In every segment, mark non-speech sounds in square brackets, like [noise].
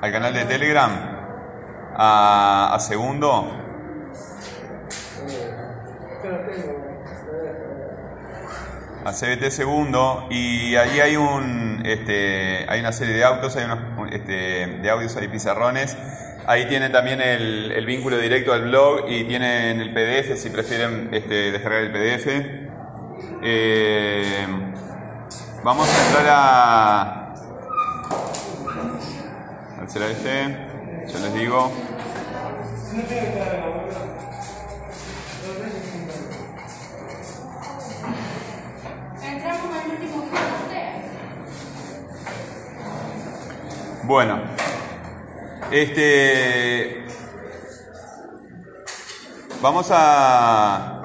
al canal de Telegram, a, a segundo. A CBT segundo y allí hay un este, hay una serie de autos, hay unos un- este, de audios, hay pizarrones. Ahí tienen también el, el vínculo directo al blog y tienen el PDF si prefieren este, descargar el PDF. Eh, vamos a entrar a. A ver, ¿será este? Ya les digo. Bueno, este. Vamos a.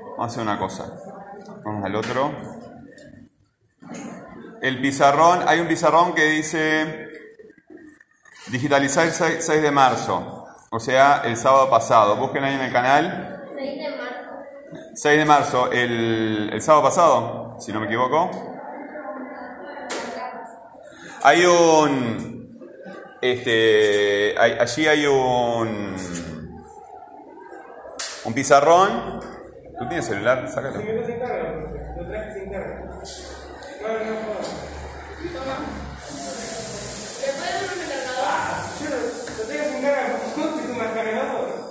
Vamos a hacer una cosa. Vamos al otro. El pizarrón, hay un pizarrón que dice digitalizar el 6 6 de marzo, o sea, el sábado pasado. Busquen ahí en el canal. 6 de marzo. 6 de marzo, el, el sábado pasado, si no me equivoco. Hay un. Este. hay- allí hay un. Un pizarrón. ¿Tú tienes celular? Sácalo.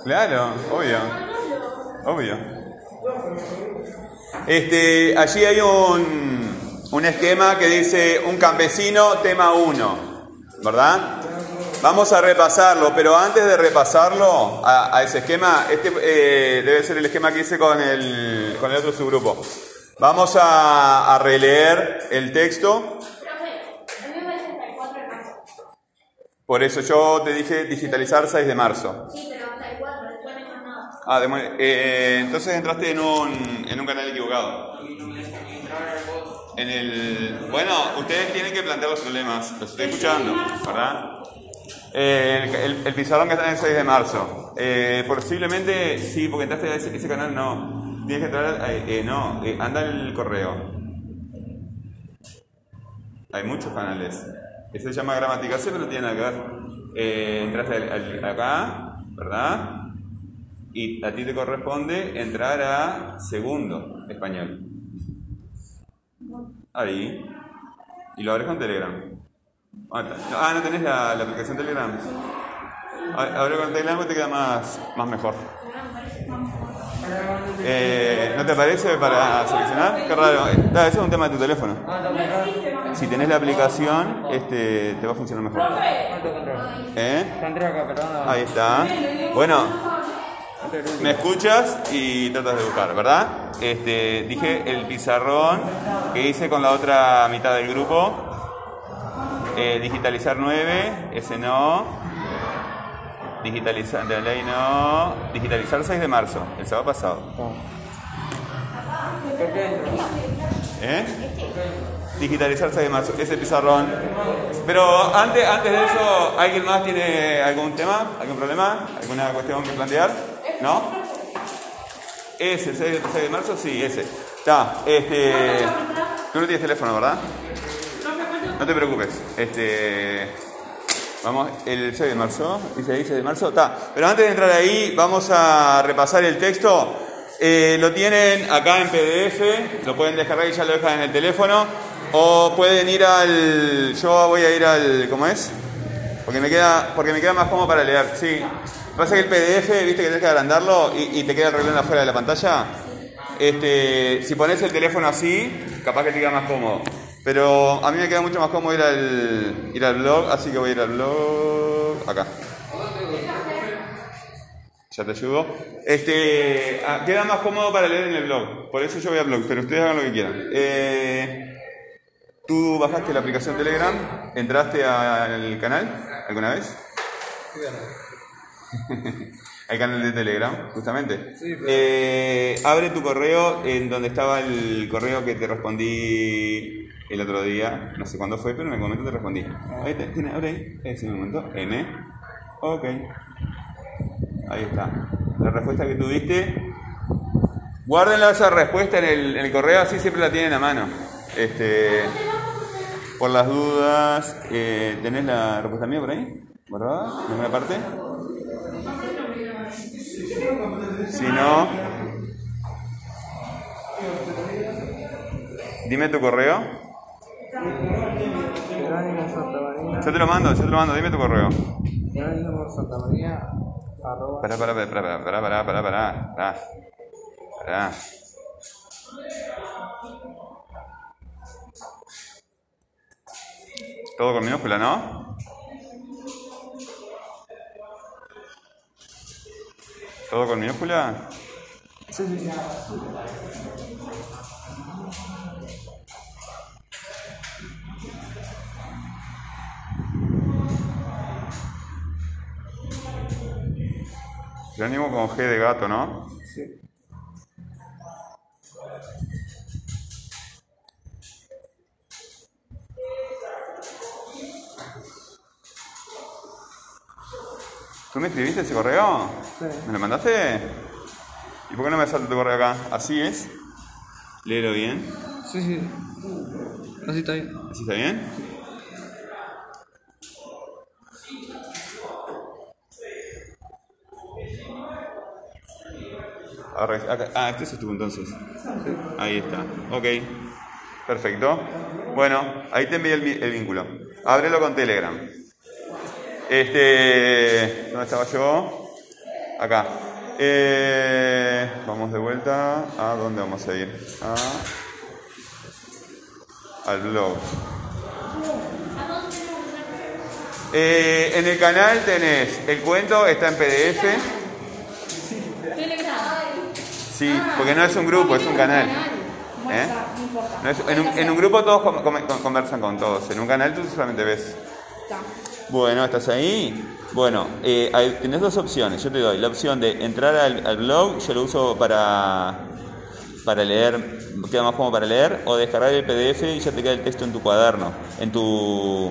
Claro, obvio. Obvio. Este, allí hay un, un esquema que dice un campesino, tema 1, ¿verdad? Vamos a repasarlo, pero antes de repasarlo a, ese esquema, este eh, debe ser el esquema que hice con el, con el otro subgrupo. Vamos a, releer el texto, Profe, a mí me parece hasta el 4 de marzo. por eso yo te dije digitalizar 6 de marzo. Sí, pero hasta el 4, después no. Ah, demo- eh, entonces entraste en un, en un canal equivocado. En el, bueno, ustedes tienen que plantear los problemas, los estoy escuchando, ¿verdad? Eh, el, el- el pizarrón que está en el 6 de marzo. Eh, posiblemente, sí, porque entraste a ese, ese canal, no. Tienes que entrar, a- eh, no, eh, anda el correo. Hay muchos canales. Ese se llama gramática C, pero no tiene nada que ver. Eh, entraste al- acá, ¿verdad? Y a ti te corresponde entrar a segundo español. Ahí. Y lo abres con Telegram. Ah. Ah, ¿no tenés la, aplicación Telegram? A- Abre con Telegram te queda más, más mejor. Eh, ¿No te parece para seleccionar? Qué raro. Ese es un tema de tu teléfono. Si tenés la aplicación, este, te va a funcionar mejor. ¿Eh? Ahí está. Bueno, me escuchas y tratas de buscar, ¿verdad? Este, dije el pizarrón que hice con la otra mitad del grupo. Eh, digitalizar 9, ese no. Digitalizar, de ley no. Digitalizar 6 de marzo, el sábado pasado. ¿Eh? Digitalizar 6 de marzo, ese pizarrón. Pero antes, antes de eso, ¿alguien más tiene algún tema? ¿Algún problema? ¿Alguna cuestión que plantear? ¿No? Ese, 6 de 6 de marzo, sí, ese. Está, este. Tú no tienes teléfono, ¿verdad? No te preocupes. Este. Vamos, el 6 de marzo, dice ahí 6 de marzo, está. Pero antes de entrar ahí, vamos a repasar el texto. Eh, lo tienen acá en PDF, lo pueden descargar y ya lo dejan en el teléfono. O pueden ir al. Yo voy a ir al. ¿Cómo es? Porque me queda, porque me queda más cómodo para leer, sí. Pasa que el PDF, viste que tienes que agrandarlo y, te queda el reloj afuera de la pantalla. Este, si pones el teléfono así, capaz que te queda más cómodo. Pero a mí me queda mucho más cómodo ir al, ir al blog, así que voy a ir al blog. Acá. Ya te ayudo. Este, ah, queda más cómodo para leer en el blog. Por eso yo voy al blog, pero ustedes hagan lo que quieran. Eh, ¿Tú bajaste la aplicación Telegram? ¿Entraste al canal alguna vez? [laughs] Al canal de Telegram, justamente. Eh, abre tu correo en donde estaba el correo que te respondí el otro día. No sé cuándo fue, pero en el momento te respondí. Te, tiene, ahí, ese momento. M. Ok. Ahí está. La respuesta que tuviste. Guárdenla esa respuesta en el, correo, así siempre la tienen a mano. Este. Por las dudas, eh, ¿tenés la respuesta mía por ahí? ¿Verdad? ¿En alguna parte? Si no, dime tu correo. Yo te lo mando, yo te lo mando, dime tu correo. Jerónimo Santamaría. Arroba. Pará, pará, pará, pará, pará, pará, pará, pará. Pará. Todo con minúscula, ¿no? ¿Todo con minúscula? Sí, sí, sí. Jerónimo con G de gato, ¿no? Sí. ¿Tú me escribiste ese correo? Sí. ¿Me lo mandaste? ¿Y por qué no me salta tu correo acá? ¿Así es? Léelo bien. Sí, sí. Así está bien. ¿Así está bien? Ah, este es tú entonces. Ahí está. Ok. Perfecto. Bueno, ahí te envié el, vínculo. Ábrelo con Telegram. Este. ¿Dónde estaba yo? Acá. Eh, vamos de vuelta. ¿A dónde vamos a ir? A, al blog. Eh, en el canal tenés el cuento, está en PDF. Sí, porque no es un grupo, es un canal. ¿Eh? No es- en, un, en un grupo todos con- conversan con todos. En un canal tú solamente ves. Bueno, ¿estás ahí? Bueno, eh, hay- tenés dos opciones. Yo te doy la opción de entrar al, al blog, yo lo uso para, para leer, queda más como para leer, o descargar el PDF y ya te queda el texto en tu cuaderno, en tu,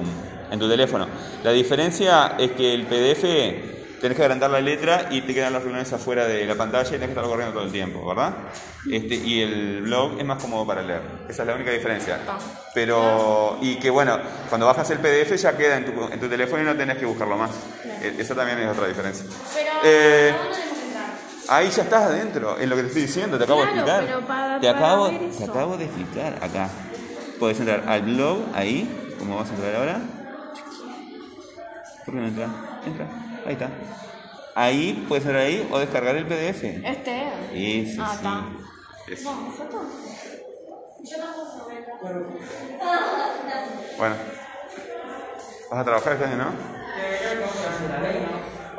en tu teléfono. La diferencia es que el PDF tenés que agrandar la letra y te quedan los renglones afuera de la pantalla y tenés que estarlo corriendo todo el tiempo, ¿verdad? Este, y el blog es más cómodo para leer. Esa es la única diferencia. Pero, y que bueno, cuando bajas el PDF ya queda en tu, en tu teléfono y no tenés que buscarlo más. E- Esa también es otra diferencia. Pero, Eh. Ahí ya estás adentro, en lo que te estoy diciendo, te acabo de explicar. pero para- te, para acabo, te acabo de explicar acá. Puedes entrar al blog, ahí, como vas a entrar ahora. ¿Por qué no entra? Entra, ahí está. Ahí puedes entrar ahí o descargar el PDF. Este. Ese, Ah, sí. está. Eso. Vamos, ¿esto? Bueno. ¿Vas a trabajar año, no?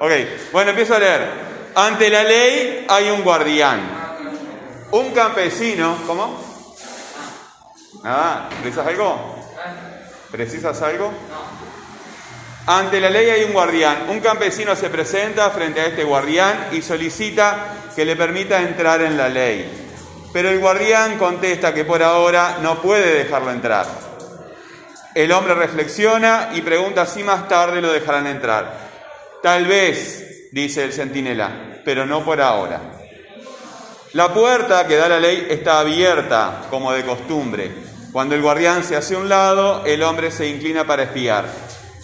Ok, bueno, empiezo a leer. Ante la ley hay un guardián. Un campesino, ¿cómo? Nada, ¿precisas algo? ¿Precisas algo? Ante la ley hay un guardián. Un campesino se presenta frente a este guardián y solicita que le permita entrar en la ley. Pero el guardián contesta que por ahora no puede dejarlo entrar. El hombre reflexiona y pregunta si más tarde lo dejarán entrar. Tal vez, dice el centinela, pero no por ahora. La puerta que da la ley está abierta, como de costumbre. Cuando el guardián se hace a un lado, el hombre se inclina para espiar.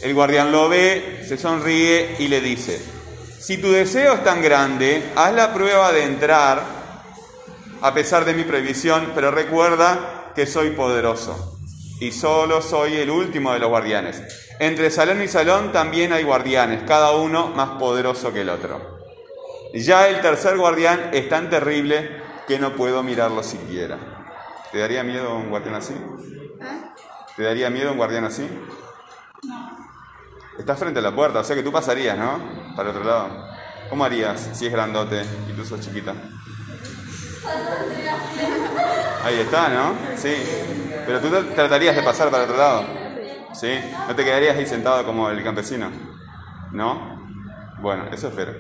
El guardián lo ve, se sonríe y le dice, si tu deseo es tan grande, haz la prueba de entrar, a pesar de mi prohibición, pero recuerda que soy poderoso y solo soy el último de los guardianes. Entre salón y salón también hay guardianes, cada uno más poderoso que el otro. Ya el tercer guardián es tan terrible que no puedo mirarlo siquiera. ¿Te daría miedo un guardián así? ¿Te daría miedo un guardián así? Estás frente a la puerta, o sea que tú pasarías, ¿no? Para el otro lado. ¿Cómo harías si es grandote y tú sos chiquita? Ahí está, ¿no? Sí. Pero tú tra- tratarías de pasar para el otro lado. ¿Sí? ¿No te quedarías ahí sentado como el campesino? ¿No? Bueno, eso espero.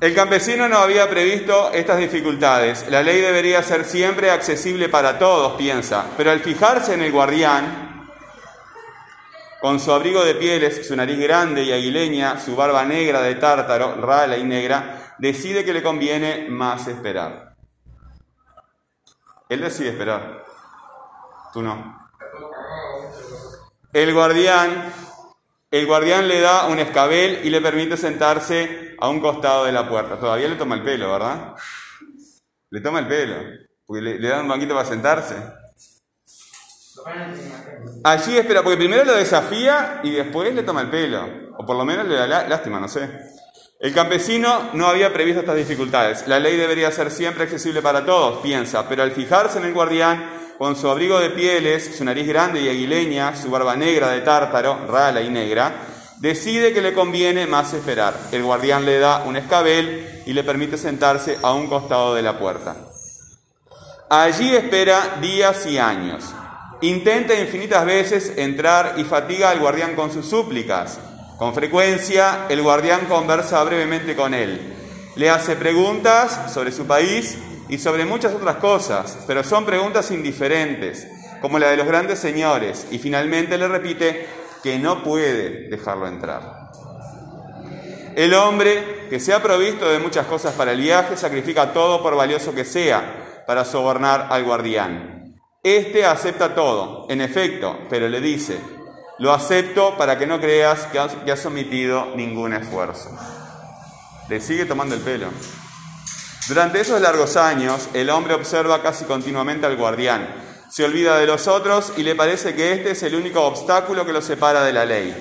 El campesino no había previsto estas dificultades. La ley debería ser siempre accesible para todos, piensa. Pero al fijarse en el guardián, con su abrigo de pieles, su nariz grande y aguileña, su barba negra de tártaro, rala y negra, decide que le conviene más esperar. Él decide esperar. Tú no. El guardián, el guardián le da un escabel y le permite sentarse a un costado de la puerta. Todavía le toma el pelo, ¿verdad? Le toma el pelo, porque le, le da un banquito para sentarse. Allí espera, porque primero lo desafía y después le toma el pelo, o por lo menos le da lá- lástima, no sé. El campesino no había previsto estas dificultades. La ley debería ser siempre accesible para todos, piensa, pero al fijarse en el guardián, con su abrigo de pieles, su nariz grande y aguileña, su barba negra de tártaro, rala y negra, decide que le conviene más esperar. El guardián le da un escabel y le permite sentarse a un costado de la puerta. Allí espera días y años. Intenta infinitas veces entrar y fatiga al guardián con sus súplicas. Con frecuencia, el guardián conversa brevemente con él. Le hace preguntas sobre su país y sobre muchas otras cosas, pero son preguntas indiferentes, como la de los grandes señores, y finalmente le repite que no puede dejarlo entrar. El hombre, que se ha provisto de muchas cosas para el viaje, sacrifica todo por valioso que sea para sobornar al guardián. Este acepta todo, en efecto, pero le dice, lo acepto para que no creas que has, que has omitido ningún esfuerzo. Le sigue tomando el pelo. Durante esos largos años, el hombre observa casi continuamente al guardián, se olvida de los otros y le parece que este es el único obstáculo que lo separa de la ley.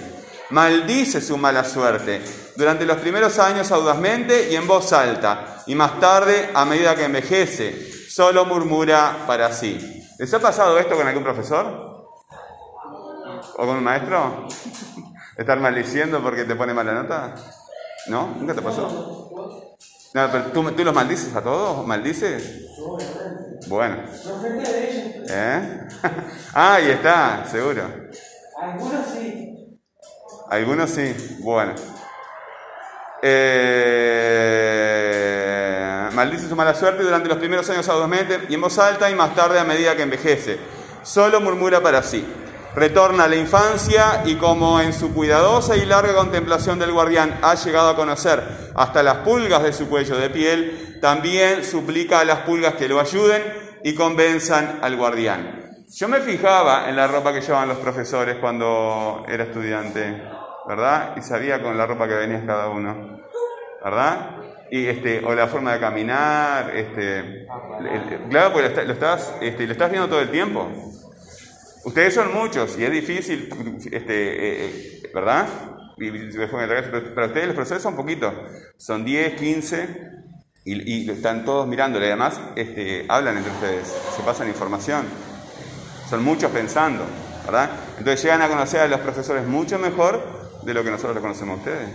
Maldice su mala suerte, durante los primeros años audazmente y en voz alta, y más tarde, a medida que envejece, solo murmura para sí. ¿Les ha pasado esto con algún profesor? ¿O con un maestro? ¿Estar maldiciendo porque te pone mala nota? ¿No? ¿Nunca te pasó? No, pero ¿tú, tú los maldices a todos? ¿Maldices? Bueno. ¿Eh? [laughs] Ah, ahí está, seguro. Algunos sí. Algunos sí. Bueno. Eh, maldice su mala suerte durante los primeros años audazmente y en voz alta y más tarde a medida que envejece. Solo murmura para sí. Retorna a la infancia y como en su cuidadosa y larga contemplación del guardián ha llegado a conocer hasta las pulgas de su cuello de piel, también suplica a las pulgas que lo ayuden y convenzan al guardián. Yo me fijaba en la ropa que llevaban los profesores cuando era estudiante, ¿verdad? Y sabía con la ropa que venía cada uno, ¿verdad? Y este, o la forma de caminar, este, claro, porque lo, está- lo estás, este, lo estás viendo todo el tiempo. Ustedes son muchos y es difícil, este, eh, ¿verdad? Para ustedes los profesores son poquitos, son 10, 15 y, y están todos mirándole. Además, este, hablan entre ustedes, se pasan información. Son muchos pensando, ¿verdad? Entonces llegan a conocer a los profesores mucho mejor de lo que nosotros lo conocemos a ustedes.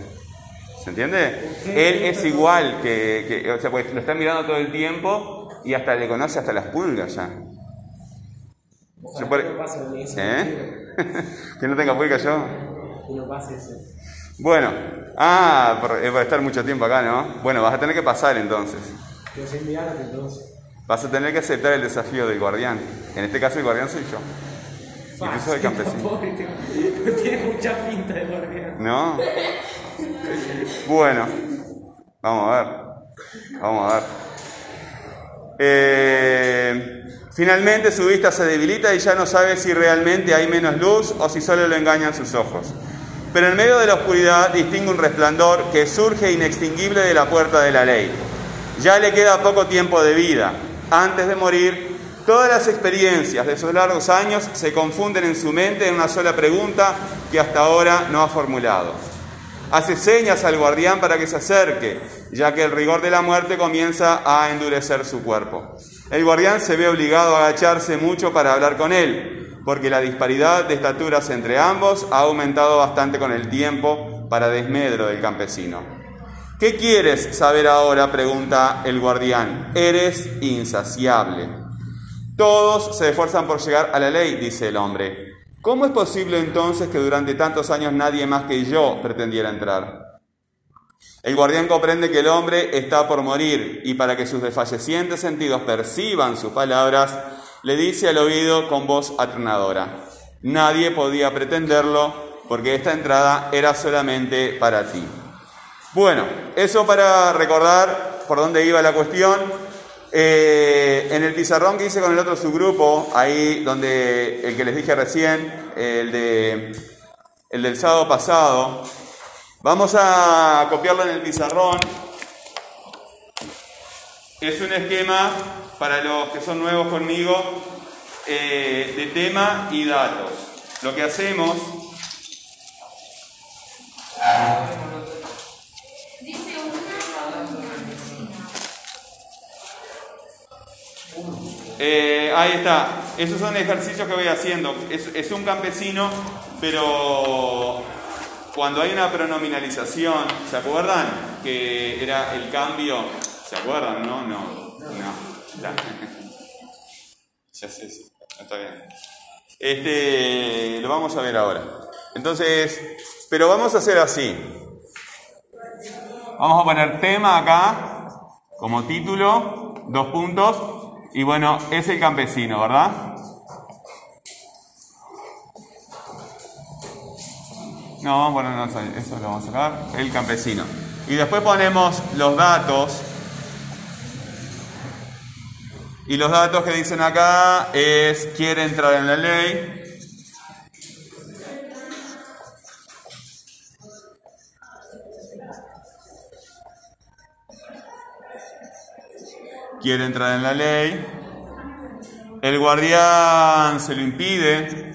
¿Se entiende? Él es igual que, que- o sea, pues lo está mirando todo el tiempo y hasta le conoce hasta las pulgas ya. Se puede-. ¿Eh? [laughs] que no tenga pulgas yo. Que no pase eso. Bueno, ah, por, eh, por estar mucho tiempo acá, ¿no? Bueno, vas a tener que pasar entonces. Entonces. Vas a tener que aceptar el desafío del guardián. En este caso el guardián soy yo. Sos el campesino. [laughs] Pobre, te- Tiene mucha pinta de. ¿No? Bueno, vamos a ver. Vamos a ver. Eh, finalmente su vista se debilita y ya no sabe si realmente hay menos luz o si solo lo engañan sus ojos. Pero en medio de la oscuridad distingue un resplandor que surge inextinguible de la puerta de la ley. Ya le queda poco tiempo de vida. Antes de morir, todas las experiencias de esos largos años se confunden en su mente en una sola pregunta que hasta ahora no ha formulado. Hace señas al guardián para que se acerque, ya que el rigor de la muerte comienza a endurecer su cuerpo. El guardián se ve obligado a agacharse mucho para hablar con él, porque la disparidad de estaturas entre ambos ha aumentado bastante con el tiempo para desmedro del campesino. ¿Qué quieres saber ahora? pregunta el guardián. Eres insaciable. Todos se esfuerzan por llegar a la ley, dice el hombre. ¿Cómo es posible entonces que durante tantos años nadie más que yo pretendiera entrar? El guardián comprende que el hombre está por morir y para que sus desfallecientes sentidos perciban sus palabras, le dice al oído con voz atronadora, nadie podía pretenderlo porque esta entrada era solamente para ti. Bueno, eso para recordar por dónde iba la cuestión Eh, en el pizarrón que hice con el otro subgrupo, ahí donde el que les dije recién, el, de, el del sábado pasado, vamos a copiarlo en el pizarrón. Es un esquema para los que son nuevos conmigo eh, de tema y datos. Lo que hacemos Eh, ahí está. Esos son ejercicios que voy haciendo. Es, un campesino, pero cuando hay una pronominalización, ¿se acuerdan? Que era el cambio. ¿Se acuerdan? No, no. No. Ya, [laughs] ya sé, sí. Está bien. Este, lo vamos a ver ahora. Entonces, pero vamos a hacer así. Vamos a poner tema acá como título, dos puntos, y bueno, es el campesino, ¿verdad? No, ponernos ahí, eso lo vamos a sacar, el campesino. Y después ponemos los datos. Y los datos que dicen acá es, quiere entrar en la ley, quiere entrar en la ley, el guardián se lo impide,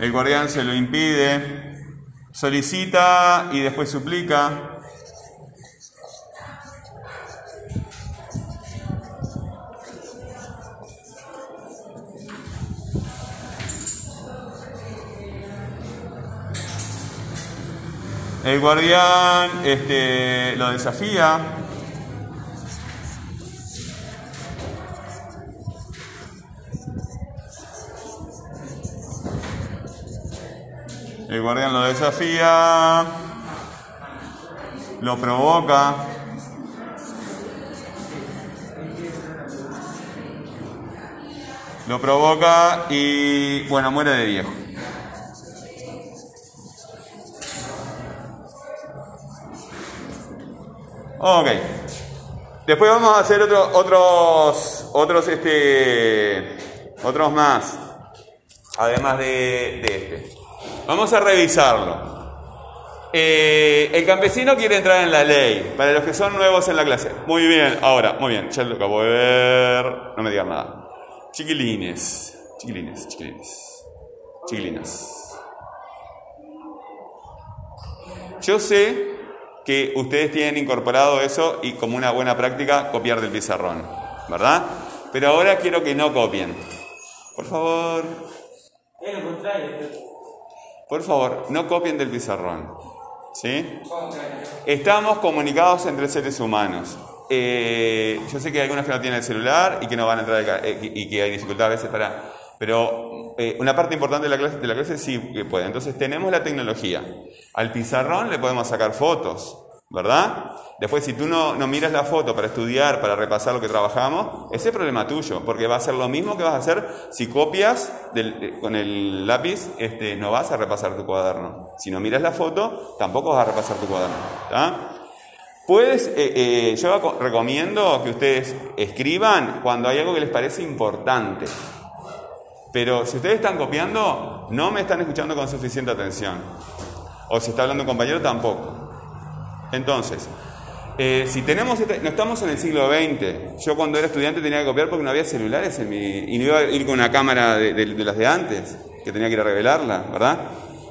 el guardián se lo impide, solicita y después suplica. El guardián este, lo desafía. El guardián lo desafía. Lo provoca. Lo provoca y, bueno, muere de viejo. Ok. Después vamos a hacer otro- otros, otros, este, otros más, además de, de este. Vamos a revisarlo. Eh, el campesino quiere entrar en la ley, para los que son nuevos en la clase. Muy bien, ahora, muy bien, ya lo acabo de ver, no me digan nada. Chiquilines, chiquilines, chiquilines, chiquilinas. Yo sé que ustedes tienen incorporado eso y como una buena práctica copiar del pizarrón, ¿verdad? Pero ahora quiero que no copien. Por favor, por favor, no copien del pizarrón. ¿Sí? Estamos comunicados entre seres humanos. Eh, yo sé que hay algunos que no tienen el celular y que no van a entrar eh, y que hay dificultad a veces para... Pero eh, una parte importante de la, clase, de la clase sí que puede. Entonces tenemos la tecnología. Al pizarrón le podemos sacar fotos, ¿verdad? Después si tú no, no miras la foto para estudiar, para repasar lo que trabajamos, ese es problema tuyo, porque va a ser lo mismo que vas a hacer si copias de- con el lápiz, este, no vas a repasar tu cuaderno. Si no miras la foto, tampoco vas a repasar tu cuaderno. Puedes, eh, eh, yo recomiendo que ustedes escriban cuando hay algo que les parece importante. Pero si ustedes están copiando, no me están escuchando con suficiente atención. O si está hablando un compañero, tampoco. Entonces, eh, si tenemos, este- no estamos en el siglo XX. Yo cuando era estudiante tenía que copiar porque no había celulares en mi, y no iba a ir con una cámara de, las de antes, que tenía que ir a revelarla, ¿verdad?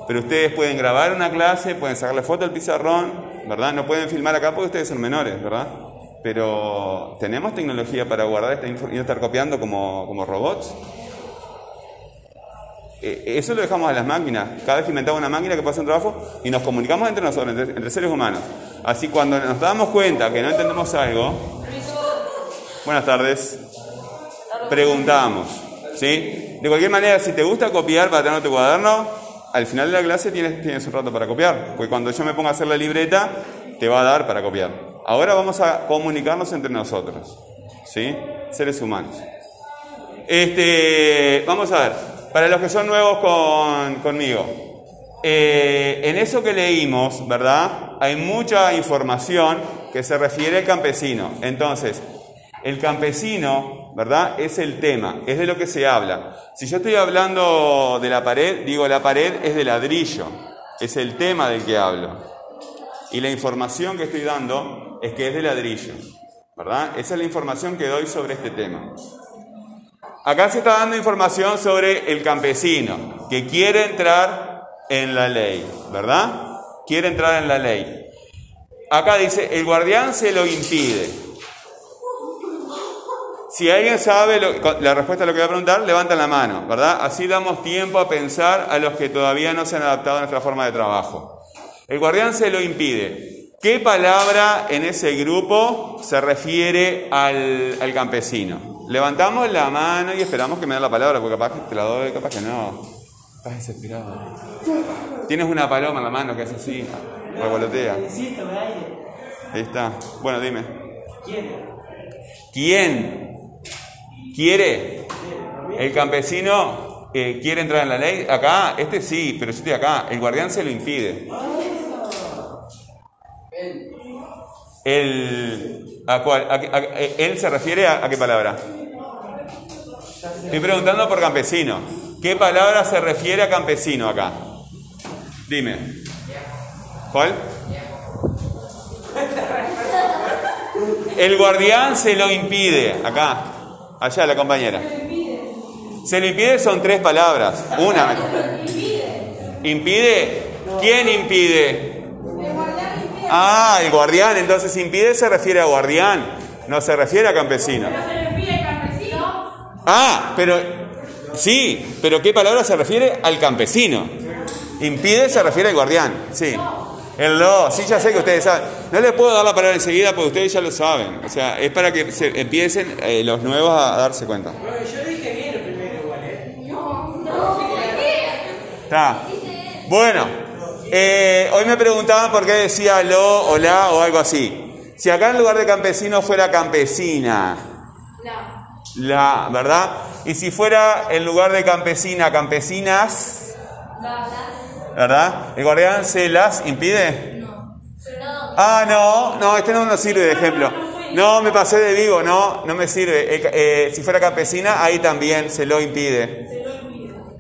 Pero ustedes pueden grabar una clase, pueden sacarle foto al pizarrón, ¿verdad? No pueden filmar acá porque ustedes son menores, ¿verdad? Pero tenemos tecnología para guardar esta info y no estar copiando como, como robots. Eh, Eso lo dejamos a las máquinas. Cada vez que inventamos una máquina que pasa un trabajo y nos comunicamos entre nosotros, entre, entre seres humanos. Así cuando nos damos cuenta que no entendemos algo, buenas tardes, preguntamos. ¿sí? De cualquier manera, si te gusta copiar para tener tu cuaderno, al final de la clase tienes, tienes un rato para copiar. Porque cuando yo me ponga a hacer la libreta, te va a dar para copiar. Ahora vamos a comunicarnos entre nosotros. ¿sí? Seres humanos. Este, vamos a ver. Para los que son nuevos con- conmigo, eh, en eso que leímos, ¿verdad? Hay mucha información que se refiere al campesino. Entonces, el campesino, ¿verdad? Es el tema, es de lo que se habla. Si yo estoy hablando de la pared, digo la pared es de ladrillo, es el tema del que hablo. Y la información que estoy dando es que es de ladrillo, ¿verdad? Esa es la información que doy sobre este tema. Acá se está dando información sobre el campesino que quiere entrar en la ley, ¿verdad? Quiere entrar en la ley. Acá dice, el guardián se lo impide. Si alguien sabe la respuesta a lo que voy a preguntar, levantan la mano, ¿verdad? Así damos tiempo a pensar a los que todavía no se han adaptado a nuestra forma de trabajo. El guardián se lo impide. ¿Qué palabra en ese grupo se refiere al campesino? Levantamos la mano y esperamos que me den la palabra, porque capaz que te la doy, capaz que no. Estás desesperado. Tienes una paloma en la mano que hace así, revolotea. Ahí está. Bueno, dime. ¿Quién? ¿Quién quiere? El campesino eh, quiere entrar en la ley. Acá, este sí, pero yo acá. El guardián se lo impide. El, ¿a cuál? ¿A qué- a- eh, ¿Él se refiere a, a qué palabra? Estoy preguntando por campesino. ¿Qué palabra se refiere a campesino acá? Dime. ¿Cuál? El guardián se lo impide. Acá. Allá la compañera. Se lo impide son tres palabras. Una. ¿Impide? ¿Quién impide? Ah, el guardián. Entonces impide se refiere a guardián. No se refiere a campesino. Ah, pero sí, pero ¿qué palabra se refiere al campesino? Impide se refiere al guardián, sí. El lo, sí, ya sé que ustedes saben. No les puedo dar la palabra enseguida porque ustedes ya lo saben. O sea, es para que se empiecen eh, los nuevos a darse cuenta. Bueno, yo dije bien el primero igual, ¿eh? Está. Bueno, eh, hoy me preguntaban por qué decía lo o la o algo así. Si acá en lugar de campesino fuera campesina, No. La, ¿verdad? Y si fuera en lugar de campesina, campesinas, ¿verdad? ¿El guardián se las impide? Ah, no, no, este no nos sirve de ejemplo. No, me pasé de vivo, no, no me sirve. Eh, eh, si fuera campesina, ahí también se lo impide.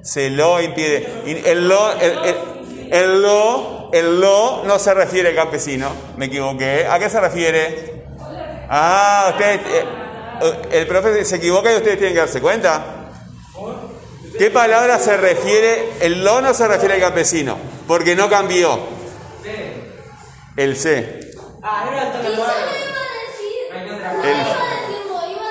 Se lo impide. Y el lo, el, el- el lo, el lo no se refiere al campesino. Me equivoqué. ¿A qué se refiere? Ah, ustedes, eh, el profe se equivoca y ustedes tienen que darse cuenta. ¿Qué palabra se refiere? El lo no se refiere al campesino, porque no cambió. El C. Ah, no levantó la Yo no mano. iba a decir. Hay que No otra iba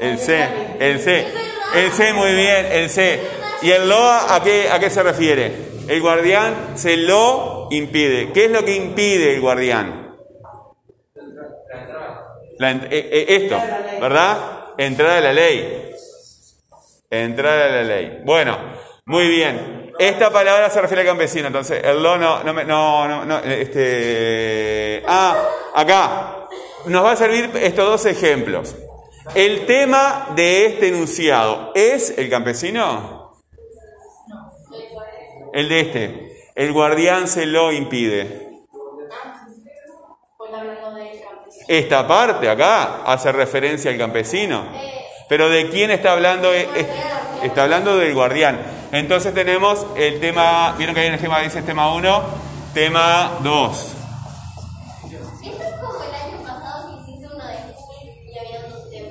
El-. El C, el C, el C, muy bien, el C. ¿Y el lo a qué, a qué se refiere? El guardián se lo impide. ¿Qué es lo que impide el guardián? La eh, eh, esto, ¿verdad? Entrar a la ley. Entrar a la ley. Bueno, muy bien. Esta palabra se refiere al campesino, entonces el lo no, no, no, no, este, ah, acá. Nos va a servir estos dos ejemplos. El tema de este enunciado es el campesino. El de este. El guardián se lo impide. Esta parte acá hace referencia al campesino. Pero ¿de quién está hablando? Eh, Está hablando del guardián. Entonces tenemos el tema, vieron que hay un esquema que dice tema 1, tema 2. Esto es como el año pasado que hiciste uno de Jesús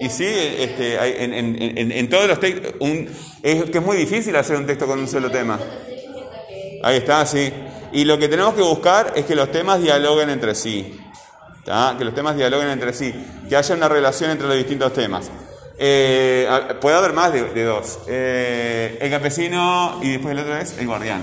y sí, este, hay- en, en- en- en todos los textos, un- es que es muy difícil hacer un texto con un solo tema. Ahí está, sí. Y lo que tenemos que buscar es que los temas dialoguen entre sí. ¿tá? Que los temas dialoguen entre sí. Que haya una relación entre los distintos temas. Eh, puede haber más de, de dos. Eh, el campesino y después el otro es el guardián.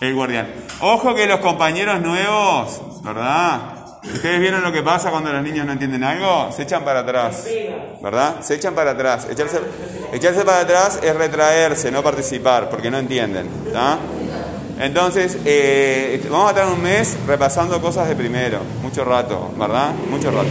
El guardián. Ojo que los compañeros nuevos, ¿verdad? ¿Ustedes vieron lo que pasa cuando los niños no entienden algo? Se echan para atrás. ¿Verdad? Se echan para atrás. Echarse, echarse para atrás es retraerse, no participar, porque no entienden. ¿tá? Entonces, eh, vamos a estar un mes repasando cosas de primero. Mucho rato, ¿verdad? Mucho rato.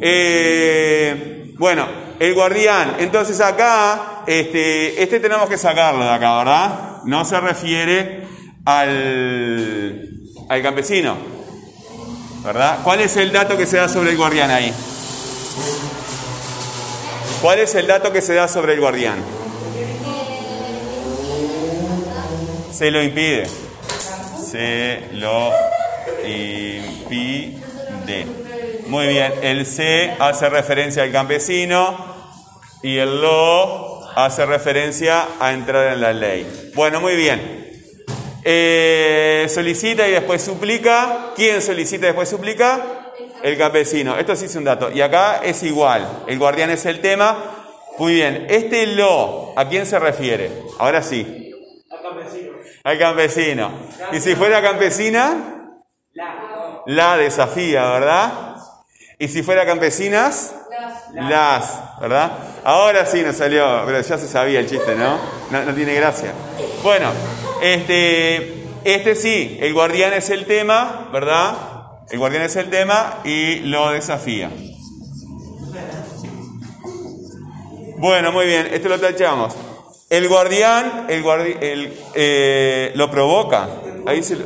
Eh, bueno, el guardián. Entonces acá, este, este tenemos que sacarlo de acá, ¿verdad? No se refiere al, al campesino, ¿verdad? ¿Cuál es el dato que se da sobre el guardián ahí? ¿Cuál es el dato que se da sobre el guardián? Se lo impide. Se lo impide. Muy bien, el se hace referencia al campesino y el lo hace referencia a entrar en la ley. Bueno, muy bien. Eh, solicita y después suplica. ¿Quién solicita y después suplica? El campesino. Esto sí es un dato. Y acá es igual. El guardián es el tema. Muy bien. Este lo, ¿a quién se refiere? Ahora sí. Al campesino. Al campesino. Y si fuera campesina, La. la desafía, ¿verdad? Y si fuera campesinas, las, ¿verdad? Ahora sí nos salió, pero ya se sabía el chiste, ¿no? No, no tiene gracia. Bueno, este, este sí, el guardián es el tema, ¿verdad? El guardián es el tema y lo desafía. Bueno, muy bien, este lo tachamos. El guardián, el guardi- el, eh, lo provoca. Ahí se lo,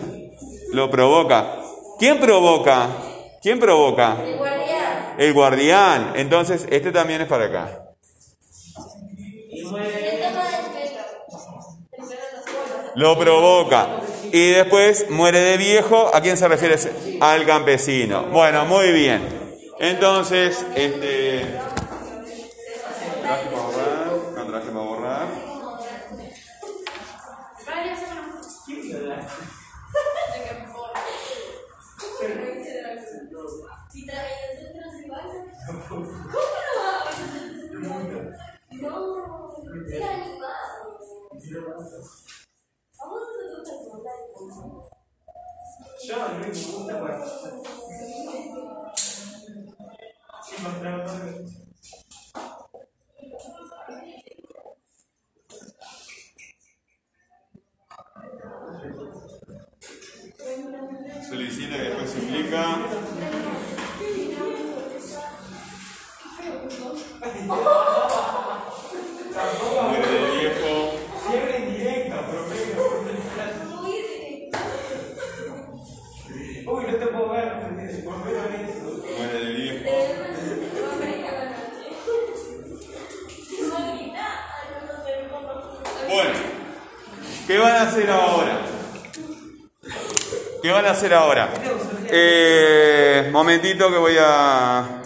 lo provoca. ¿Quién provoca? ¿Quién provoca? El guardián. El guardián. Entonces, este también es para acá. Lo provoca. Y después muere de viejo. ¿A quién se refiere? Al campesino. Bueno, muy bien. Entonces, este. Yo no me gusta, bueno. Sí, hacer ahora? Eh, momentito que voy a